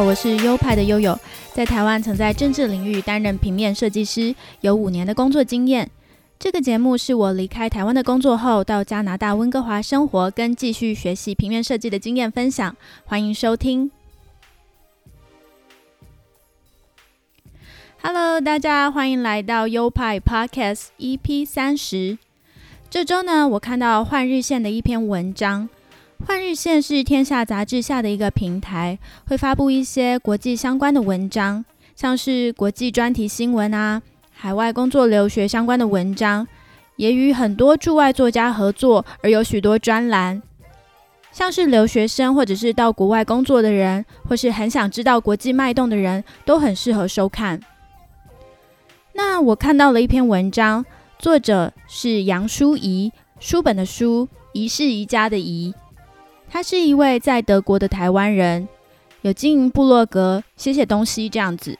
我是优派的悠悠，在台湾曾在政治领域担任平面设计师，有五年的工作经验。这个节目是我离开台湾的工作后，到加拿大温哥华生活跟继续学习平面设计的经验分享，欢迎收听。Hello，大家欢迎来到优派 Podcast EP 三十。这周呢，我看到换日线的一篇文章。换日线是天下杂志下的一个平台，会发布一些国际相关的文章，像是国际专题新闻啊。海外工作留学相关的文章，也与很多驻外作家合作，而有许多专栏。像是留学生，或者是到国外工作的人，或是很想知道国际脉动的人，都很适合收看。那我看到了一篇文章，作者是杨淑仪，书本的书，仪是宜家的宜。他是一位在德国的台湾人，有经营部落格，写写东西这样子。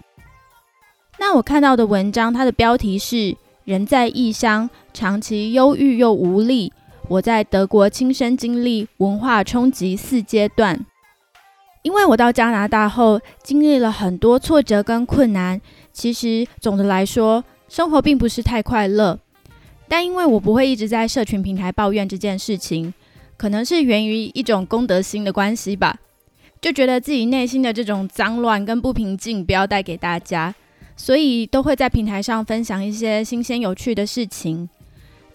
那我看到的文章，它的标题是“人在异乡，长期忧郁又无力”。我在德国亲身经历文化冲击四阶段。因为我到加拿大后，经历了很多挫折跟困难。其实总的来说，生活并不是太快乐。但因为我不会一直在社群平台抱怨这件事情，可能是源于一种公德心的关系吧，就觉得自己内心的这种脏乱跟不平静，不要带给大家。所以都会在平台上分享一些新鲜有趣的事情，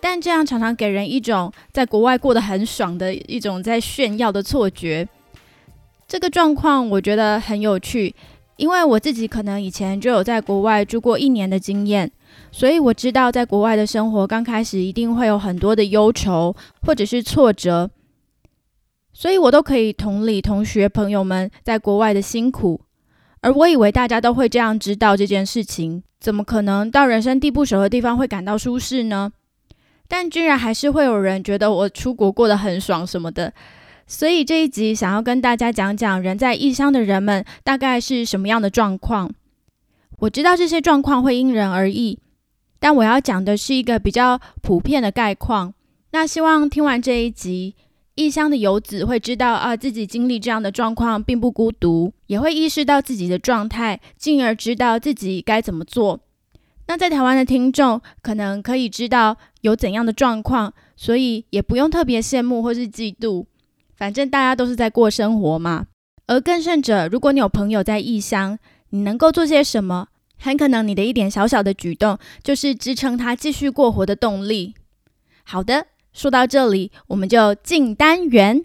但这样常常给人一种在国外过得很爽的一种在炫耀的错觉。这个状况我觉得很有趣，因为我自己可能以前就有在国外住过一年的经验，所以我知道在国外的生活刚开始一定会有很多的忧愁或者是挫折，所以我都可以同理同学朋友们在国外的辛苦。而我以为大家都会这样知道这件事情，怎么可能到人生地不熟的地方会感到舒适呢？但居然还是会有人觉得我出国过得很爽什么的。所以这一集想要跟大家讲讲人在异乡的人们大概是什么样的状况。我知道这些状况会因人而异，但我要讲的是一个比较普遍的概况。那希望听完这一集。异乡的游子会知道啊，自己经历这样的状况并不孤独，也会意识到自己的状态，进而知道自己该怎么做。那在台湾的听众可能可以知道有怎样的状况，所以也不用特别羡慕或是嫉妒，反正大家都是在过生活嘛。而更甚者，如果你有朋友在异乡，你能够做些什么？很可能你的一点小小的举动，就是支撑他继续过活的动力。好的。说到这里，我们就进单元。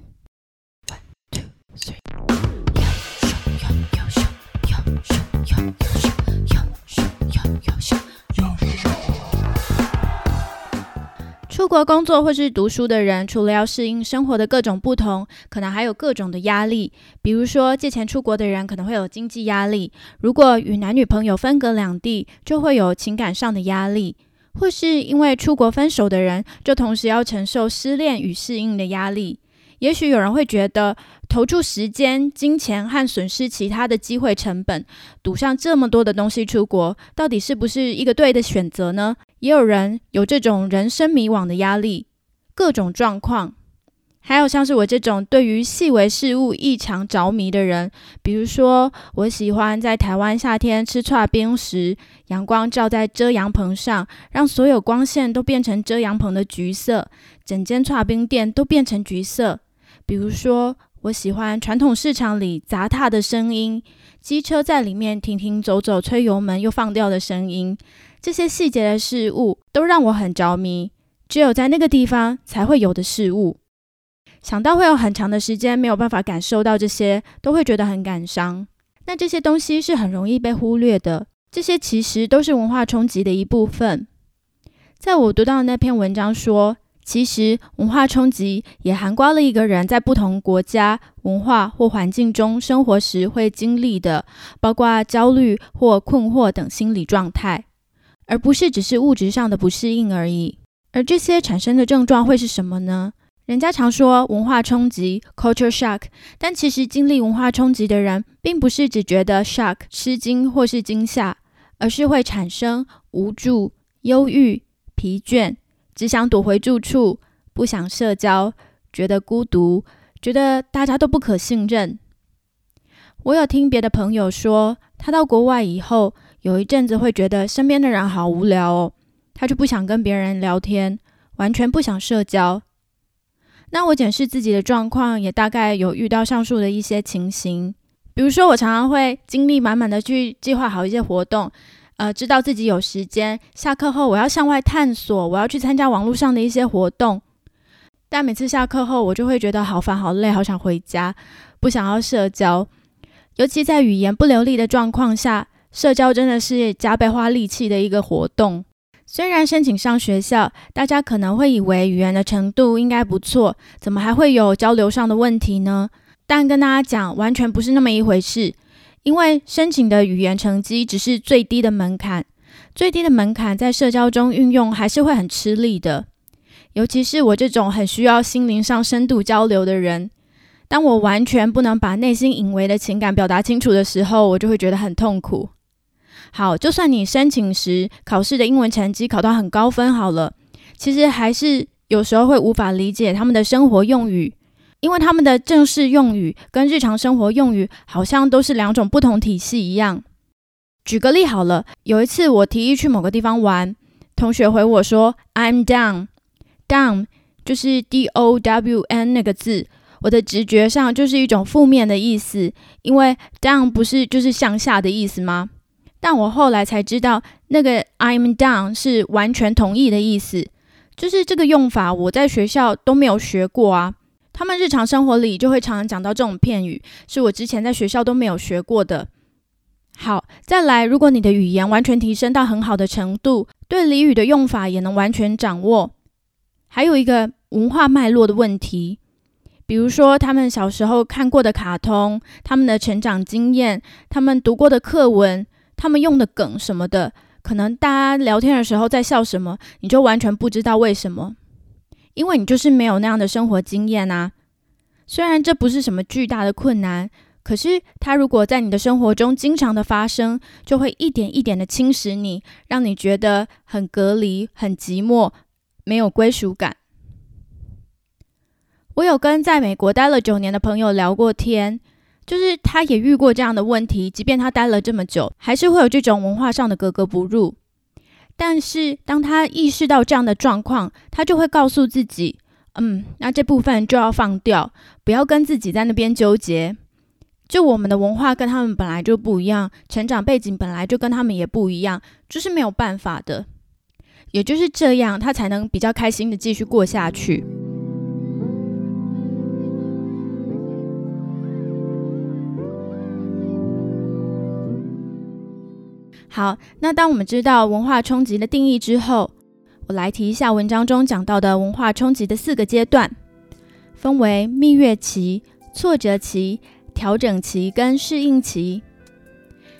出国工作或是读书的人，除了要适应生活的各种不同，可能还有各种的压力。比如说，借钱出国的人可能会有经济压力；如果与男女朋友分隔两地，就会有情感上的压力。或是因为出国分手的人，就同时要承受失恋与适应的压力。也许有人会觉得，投注时间、金钱和损失其他的机会成本，赌上这么多的东西出国，到底是不是一个对的选择呢？也有人有这种人生迷惘的压力，各种状况。还有像是我这种对于细微事物异常着迷的人，比如说我喜欢在台湾夏天吃串冰时，阳光照在遮阳棚上，让所有光线都变成遮阳棚的橘色，整间串冰店都变成橘色。比如说我喜欢传统市场里杂踏的声音，机车在里面停停走走，吹油门又放掉的声音，这些细节的事物都让我很着迷，只有在那个地方才会有的事物。想到会有很长的时间没有办法感受到这些，都会觉得很感伤。那这些东西是很容易被忽略的，这些其实都是文化冲击的一部分。在我读到的那篇文章说，其实文化冲击也涵盖了一个人在不同国家、文化或环境中生活时会经历的，包括焦虑或困惑等心理状态，而不是只是物质上的不适应而已。而这些产生的症状会是什么呢？人家常说文化冲击 （culture shock），但其实经历文化冲击的人，并不是只觉得 shock 吃惊或是惊吓，而是会产生无助、忧郁、疲倦，只想躲回住处，不想社交，觉得孤独，觉得大家都不可信任。我有听别的朋友说，他到国外以后，有一阵子会觉得身边的人好无聊哦，他就不想跟别人聊天，完全不想社交。那我检视自己的状况，也大概有遇到上述的一些情形。比如说，我常常会精力满满的去计划好一些活动，呃，知道自己有时间，下课后我要向外探索，我要去参加网络上的一些活动。但每次下课后，我就会觉得好烦、好累，好想回家，不想要社交。尤其在语言不流利的状况下，社交真的是加倍花力气的一个活动。虽然申请上学校，大家可能会以为语言的程度应该不错，怎么还会有交流上的问题呢？但跟大家讲，完全不是那么一回事。因为申请的语言成绩只是最低的门槛，最低的门槛在社交中运用还是会很吃力的。尤其是我这种很需要心灵上深度交流的人，当我完全不能把内心隐微的情感表达清楚的时候，我就会觉得很痛苦。好，就算你申请时考试的英文成绩考到很高分好了，其实还是有时候会无法理解他们的生活用语，因为他们的正式用语跟日常生活用语好像都是两种不同体系一样。举个例好了，有一次我提议去某个地方玩，同学回我说 "I'm down"。down 就是 d o w n 那个字，我的直觉上就是一种负面的意思，因为 down 不是就是向下的意思吗？但我后来才知道，那个 I'm down 是完全同意的意思，就是这个用法我在学校都没有学过啊。他们日常生活里就会常常讲到这种片语，是我之前在学校都没有学过的。好，再来，如果你的语言完全提升到很好的程度，对俚语的用法也能完全掌握。还有一个文化脉络的问题，比如说他们小时候看过的卡通、他们的成长经验、他们读过的课文、他们用的梗什么的，可能大家聊天的时候在笑什么，你就完全不知道为什么，因为你就是没有那样的生活经验啊。虽然这不是什么巨大的困难，可是它如果在你的生活中经常的发生，就会一点一点的侵蚀你，让你觉得很隔离、很寂寞。没有归属感。我有跟在美国待了九年的朋友聊过天，就是他也遇过这样的问题。即便他待了这么久，还是会有这种文化上的格格不入。但是当他意识到这样的状况，他就会告诉自己：“嗯，那这部分就要放掉，不要跟自己在那边纠结。就我们的文化跟他们本来就不一样，成长背景本来就跟他们也不一样，就是没有办法的。”也就是这样，他才能比较开心的继续过下去。好，那当我们知道文化冲击的定义之后，我来提一下文章中讲到的文化冲击的四个阶段，分为蜜月期、挫折期、调整期跟适应期。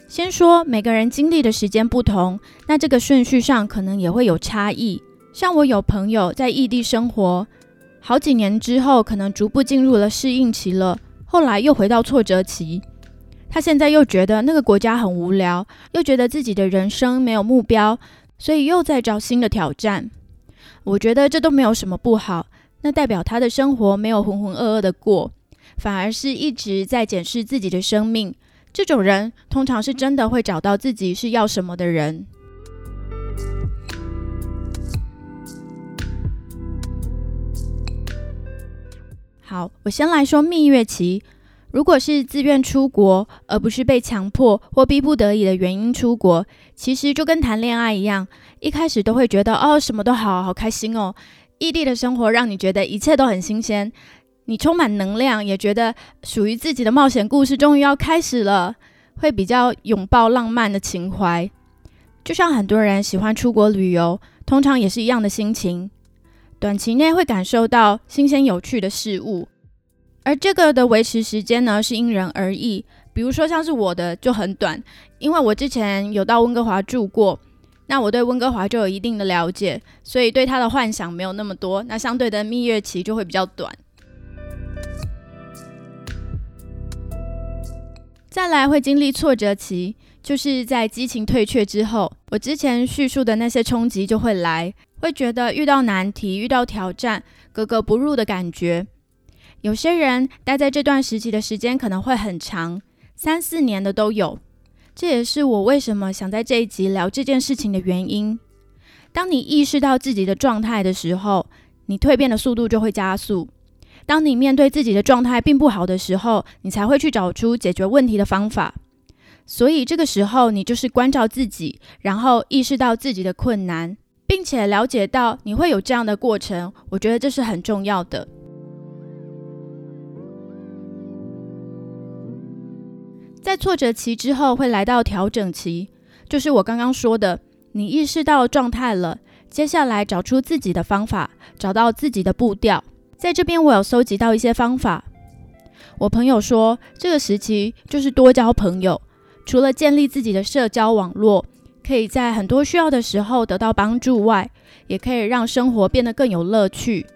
先说每个人经历的时间不同，那这个顺序上可能也会有差异。像我有朋友在异地生活好几年之后，可能逐步进入了适应期了，后来又回到挫折期。他现在又觉得那个国家很无聊，又觉得自己的人生没有目标，所以又在找新的挑战。我觉得这都没有什么不好，那代表他的生活没有浑浑噩噩的过，反而是一直在检视自己的生命。这种人通常是真的会找到自己是要什么的人。好，我先来说蜜月期。如果是自愿出国，而不是被强迫或逼不得已的原因出国，其实就跟谈恋爱一样，一开始都会觉得哦，什么都好好开心哦。异地的生活让你觉得一切都很新鲜。你充满能量，也觉得属于自己的冒险故事终于要开始了，会比较拥抱浪漫的情怀。就像很多人喜欢出国旅游，通常也是一样的心情。短期内会感受到新鲜有趣的事物，而这个的维持时间呢是因人而异。比如说像是我的就很短，因为我之前有到温哥华住过，那我对温哥华就有一定的了解，所以对他的幻想没有那么多。那相对的蜜月期就会比较短。再来会经历挫折期，就是在激情退却之后，我之前叙述的那些冲击就会来，会觉得遇到难题、遇到挑战，格格不入的感觉。有些人待在这段时期的时间可能会很长，三四年的都有。这也是我为什么想在这一集聊这件事情的原因。当你意识到自己的状态的时候，你蜕变的速度就会加速。当你面对自己的状态并不好的时候，你才会去找出解决问题的方法。所以这个时候，你就是关照自己，然后意识到自己的困难，并且了解到你会有这样的过程。我觉得这是很重要的。在挫折期之后，会来到调整期，就是我刚刚说的，你意识到状态了，接下来找出自己的方法，找到自己的步调。在这边，我有搜集到一些方法。我朋友说，这个时期就是多交朋友，除了建立自己的社交网络，可以在很多需要的时候得到帮助外，也可以让生活变得更有乐趣。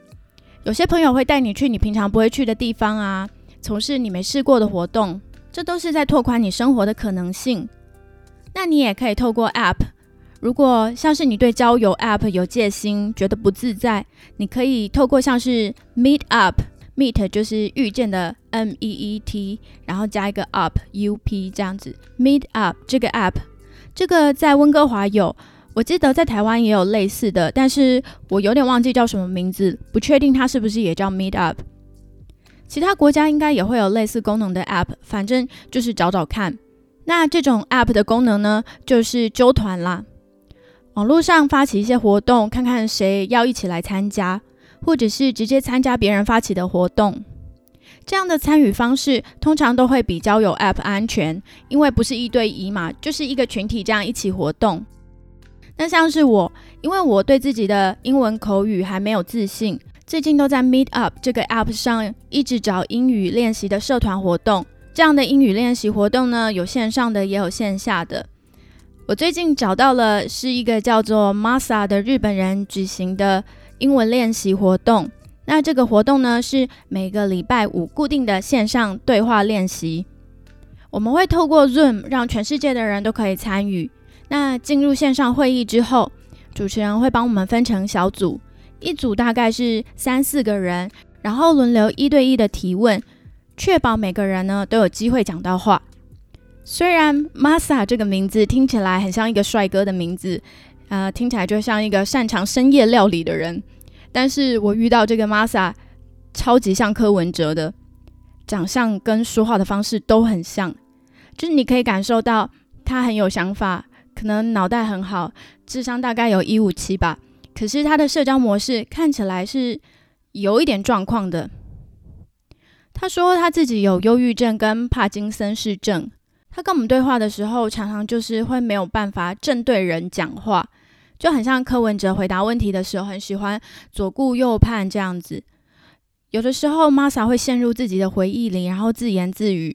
有些朋友会带你去你平常不会去的地方啊，从事你没试过的活动。这都是在拓宽你生活的可能性。那你也可以透过 App，如果像是你对交友 App 有戒心，觉得不自在，你可以透过像是 Meet Up，Meet 就是遇见的 M E E T，然后加一个 Up U P 这样子。Meet Up 这个 App，这个在温哥华有，我记得在台湾也有类似的，但是我有点忘记叫什么名字，不确定它是不是也叫 Meet Up。其他国家应该也会有类似功能的 App，反正就是找找看。那这种 App 的功能呢，就是揪团啦。网络上发起一些活动，看看谁要一起来参加，或者是直接参加别人发起的活动。这样的参与方式通常都会比较有 App 安全，因为不是一对一嘛，就是一个群体这样一起活动。那像是我，因为我对自己的英文口语还没有自信。最近都在 Meet Up 这个 App 上一直找英语练习的社团活动。这样的英语练习活动呢，有线上的也有线下的。我最近找到了是一个叫做 Masa 的日本人举行的英文练习活动。那这个活动呢是每个礼拜五固定的线上对话练习。我们会透过 Zoom 让全世界的人都可以参与。那进入线上会议之后，主持人会帮我们分成小组。一组大概是三四个人，然后轮流一对一的提问，确保每个人呢都有机会讲到话。虽然 Masa 这个名字听起来很像一个帅哥的名字，呃，听起来就像一个擅长深夜料理的人，但是我遇到这个 Masa 超级像柯文哲的长相跟说话的方式都很像，就是你可以感受到他很有想法，可能脑袋很好，智商大概有一五七吧。可是他的社交模式看起来是有一点状况的。他说他自己有忧郁症跟帕金森氏症。他跟我们对话的时候，常常就是会没有办法正对人讲话，就很像柯文哲回答问题的时候，很喜欢左顾右盼这样子。有的时候，Masa 会陷入自己的回忆里，然后自言自语。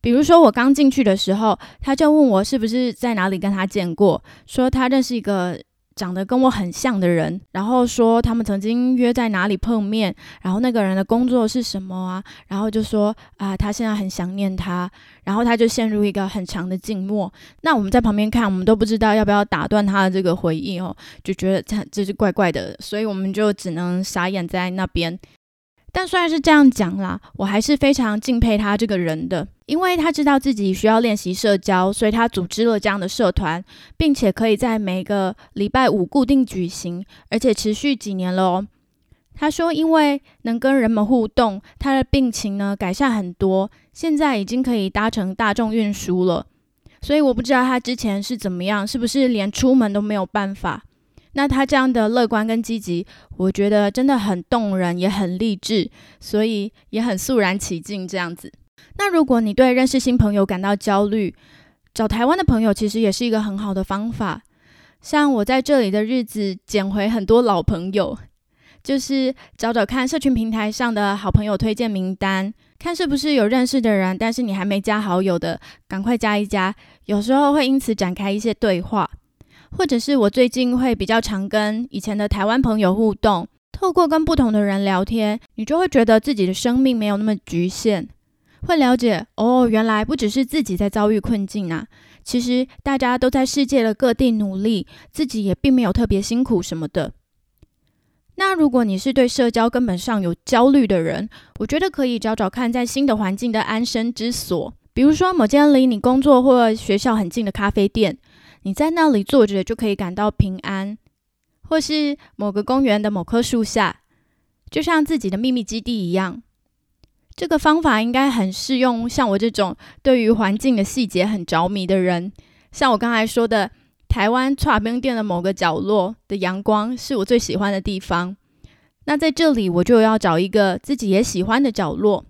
比如说我刚进去的时候，他就问我是不是在哪里跟他见过，说他认识一个。长得跟我很像的人，然后说他们曾经约在哪里碰面，然后那个人的工作是什么啊？然后就说啊，他现在很想念他，然后他就陷入一个很长的静默。那我们在旁边看，我们都不知道要不要打断他的这个回忆哦，就觉得这这是怪怪的，所以我们就只能傻眼在那边。但虽然是这样讲啦，我还是非常敬佩他这个人的，因为他知道自己需要练习社交，所以他组织了这样的社团，并且可以在每个礼拜五固定举行，而且持续几年了哦。他说，因为能跟人们互动，他的病情呢改善很多，现在已经可以搭乘大众运输了。所以我不知道他之前是怎么样，是不是连出门都没有办法。那他这样的乐观跟积极，我觉得真的很动人，也很励志，所以也很肃然起敬这样子。那如果你对认识新朋友感到焦虑，找台湾的朋友其实也是一个很好的方法。像我在这里的日子，捡回很多老朋友，就是找找看社群平台上的好朋友推荐名单，看是不是有认识的人，但是你还没加好友的，赶快加一加。有时候会因此展开一些对话。或者是我最近会比较常跟以前的台湾朋友互动，透过跟不同的人聊天，你就会觉得自己的生命没有那么局限，会了解哦，原来不只是自己在遭遇困境啊，其实大家都在世界的各地努力，自己也并没有特别辛苦什么的。那如果你是对社交根本上有焦虑的人，我觉得可以找找看在新的环境的安身之所。比如说某间离你工作或学校很近的咖啡店，你在那里坐着就可以感到平安；或是某个公园的某棵树下，就像自己的秘密基地一样。这个方法应该很适用像我这种对于环境的细节很着迷的人。像我刚才说的，台湾串冰店的某个角落的阳光是我最喜欢的地方。那在这里，我就要找一个自己也喜欢的角落。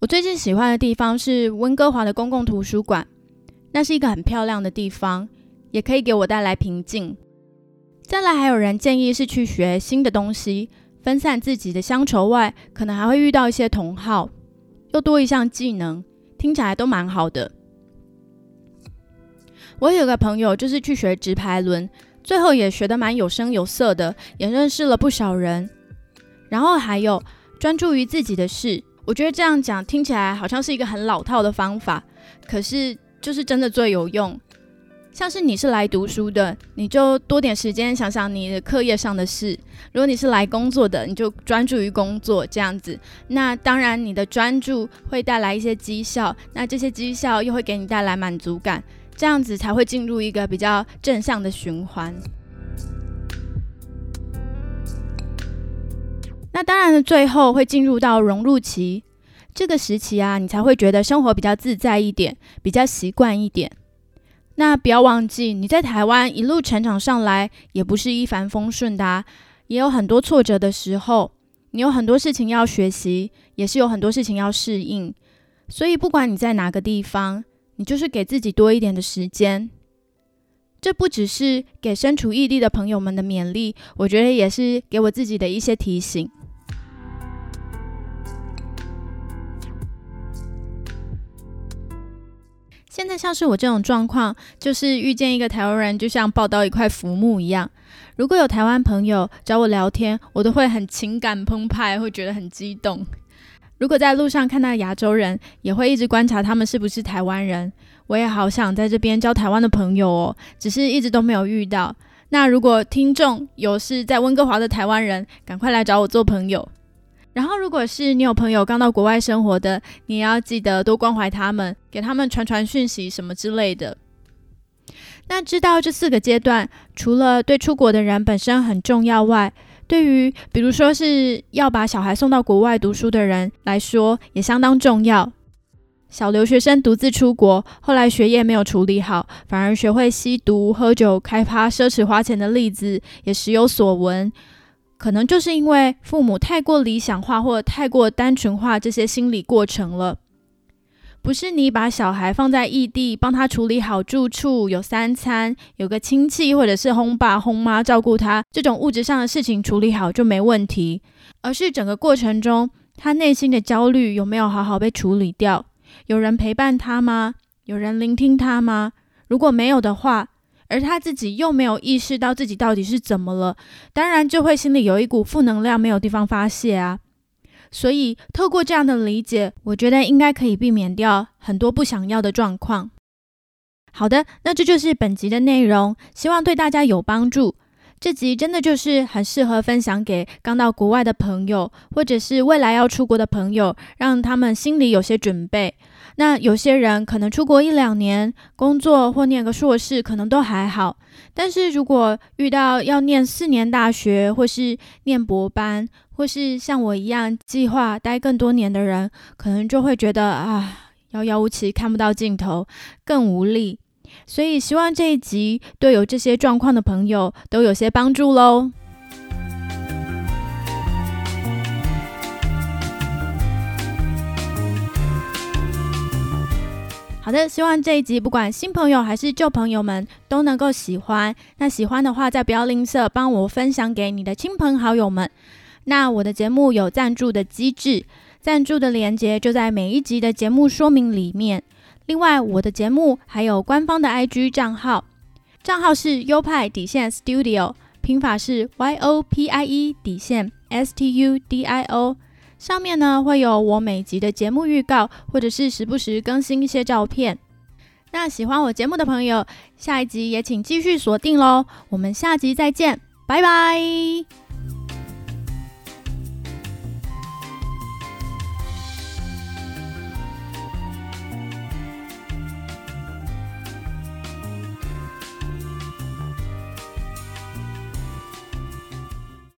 我最近喜欢的地方是温哥华的公共图书馆，那是一个很漂亮的地方，也可以给我带来平静。再来，还有人建议是去学新的东西，分散自己的乡愁外，可能还会遇到一些同好，又多一项技能，听起来都蛮好的。我有个朋友就是去学直排轮，最后也学得蛮有声有色的，也认识了不少人。然后还有专注于自己的事，我觉得这样讲听起来好像是一个很老套的方法，可是就是真的最有用。像是你是来读书的，你就多点时间想想你的课业上的事；如果你是来工作的，你就专注于工作这样子。那当然，你的专注会带来一些绩效，那这些绩效又会给你带来满足感。这样子才会进入一个比较正向的循环。那当然，最后会进入到融入期这个时期啊，你才会觉得生活比较自在一点，比较习惯一点。那不要忘记，你在台湾一路成长上来，也不是一帆风顺的，也有很多挫折的时候，你有很多事情要学习，也是有很多事情要适应。所以，不管你在哪个地方。你就是给自己多一点的时间，这不只是给身处异地的朋友们的勉励，我觉得也是给我自己的一些提醒。现在像是我这种状况，就是遇见一个台湾人，就像抱到一块浮木一样。如果有台湾朋友找我聊天，我都会很情感澎湃，会觉得很激动。如果在路上看到亚洲人，也会一直观察他们是不是台湾人。我也好想在这边交台湾的朋友哦，只是一直都没有遇到。那如果听众有是在温哥华的台湾人，赶快来找我做朋友。然后，如果是你有朋友刚到国外生活的，你也要记得多关怀他们，给他们传传讯息什么之类的。那知道这四个阶段，除了对出国的人本身很重要外，对于比如说是要把小孩送到国外读书的人来说，也相当重要。小留学生独自出国，后来学业没有处理好，反而学会吸毒、喝酒、开趴、奢侈花钱的例子也时有所闻。可能就是因为父母太过理想化或太过单纯化这些心理过程了。不是你把小孩放在异地，帮他处理好住处、有三餐、有个亲戚或者是轰爸轰妈照顾他，这种物质上的事情处理好就没问题，而是整个过程中他内心的焦虑有没有好好被处理掉？有人陪伴他吗？有人聆听他吗？如果没有的话，而他自己又没有意识到自己到底是怎么了，当然就会心里有一股负能量，没有地方发泄啊。所以，透过这样的理解，我觉得应该可以避免掉很多不想要的状况。好的，那这就是本集的内容，希望对大家有帮助。这集真的就是很适合分享给刚到国外的朋友，或者是未来要出国的朋友，让他们心里有些准备。那有些人可能出国一两年，工作或念个硕士，可能都还好。但是如果遇到要念四年大学，或是念博班，或是像我一样计划待更多年的人，可能就会觉得啊，遥遥无期，看不到尽头，更无力。所以希望这一集对有这些状况的朋友都有些帮助喽。好的，希望这一集不管新朋友还是旧朋友们都能够喜欢。那喜欢的话，再不要吝啬，帮我分享给你的亲朋好友们。那我的节目有赞助的机制，赞助的链接就在每一集的节目说明里面。另外，我的节目还有官方的 IG 账号，账号是优派底线 Studio，拼法是 Y O P I E 底线 S T U D I O。上面呢会有我每集的节目预告，或者是时不时更新一些照片。那喜欢我节目的朋友，下一集也请继续锁定喽。我们下集再见，拜拜。